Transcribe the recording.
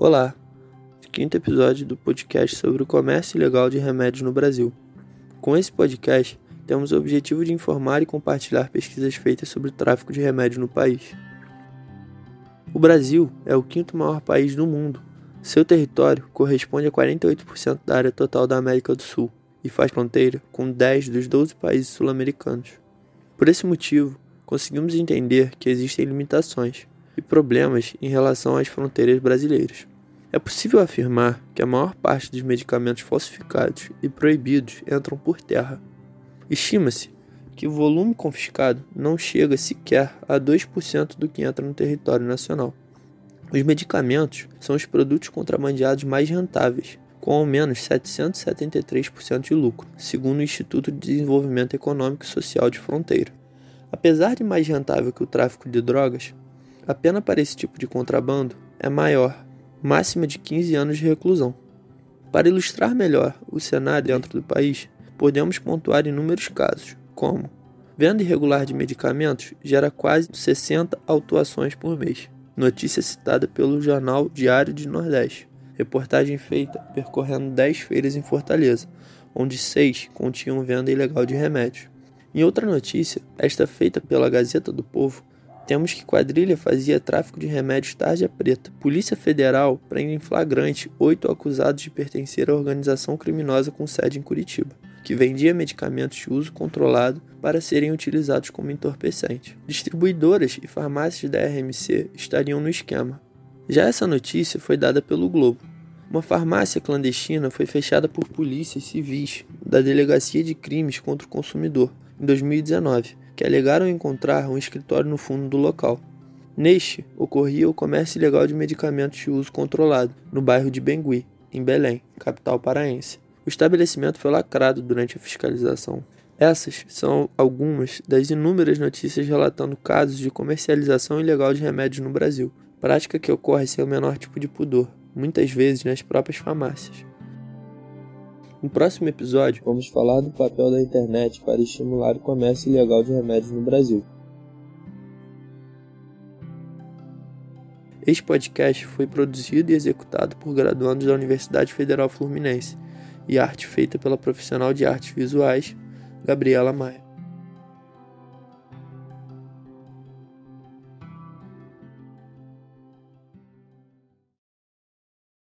Olá, quinto episódio do podcast sobre o comércio ilegal de remédios no Brasil. Com esse podcast, temos o objetivo de informar e compartilhar pesquisas feitas sobre o tráfico de remédios no país. O Brasil é o quinto maior país do mundo. Seu território corresponde a 48% da área total da América do Sul e faz fronteira com 10 dos 12 países sul-americanos. Por esse motivo, conseguimos entender que existem limitações e problemas em relação às fronteiras brasileiras. É possível afirmar que a maior parte dos medicamentos falsificados e proibidos entram por terra. Estima-se que o volume confiscado não chega sequer a 2% do que entra no território nacional. Os medicamentos são os produtos contrabandeados mais rentáveis, com ao menos 773% de lucro, segundo o Instituto de Desenvolvimento Econômico e Social de Fronteira. Apesar de mais rentável que o tráfico de drogas, a pena para esse tipo de contrabando é maior, máxima de 15 anos de reclusão. Para ilustrar melhor o cenário dentro do país, podemos pontuar inúmeros casos, como venda irregular de medicamentos gera quase 60 autuações por mês. Notícia citada pelo jornal Diário de Nordeste. Reportagem feita percorrendo 10 feiras em Fortaleza, onde seis continham venda ilegal de remédios. Em outra notícia, esta feita pela Gazeta do Povo, temos que quadrilha fazia tráfico de remédios tarja preta. Polícia Federal prende em flagrante oito acusados de pertencer à organização criminosa com sede em Curitiba, que vendia medicamentos de uso controlado para serem utilizados como entorpecente. Distribuidoras e farmácias da RMC estariam no esquema. Já essa notícia foi dada pelo Globo. Uma farmácia clandestina foi fechada por polícias civis da Delegacia de Crimes contra o Consumidor em 2019 que alegaram encontrar um escritório no fundo do local. Neste, ocorria o comércio ilegal de medicamentos de uso controlado, no bairro de Bengui, em Belém, capital paraense. O estabelecimento foi lacrado durante a fiscalização. Essas são algumas das inúmeras notícias relatando casos de comercialização ilegal de remédios no Brasil, prática que ocorre sem o menor tipo de pudor, muitas vezes nas próprias farmácias. No próximo episódio, vamos falar do papel da internet para estimular o comércio ilegal de remédios no Brasil. Este podcast foi produzido e executado por graduandos da Universidade Federal Fluminense e arte feita pela profissional de artes visuais Gabriela Maia.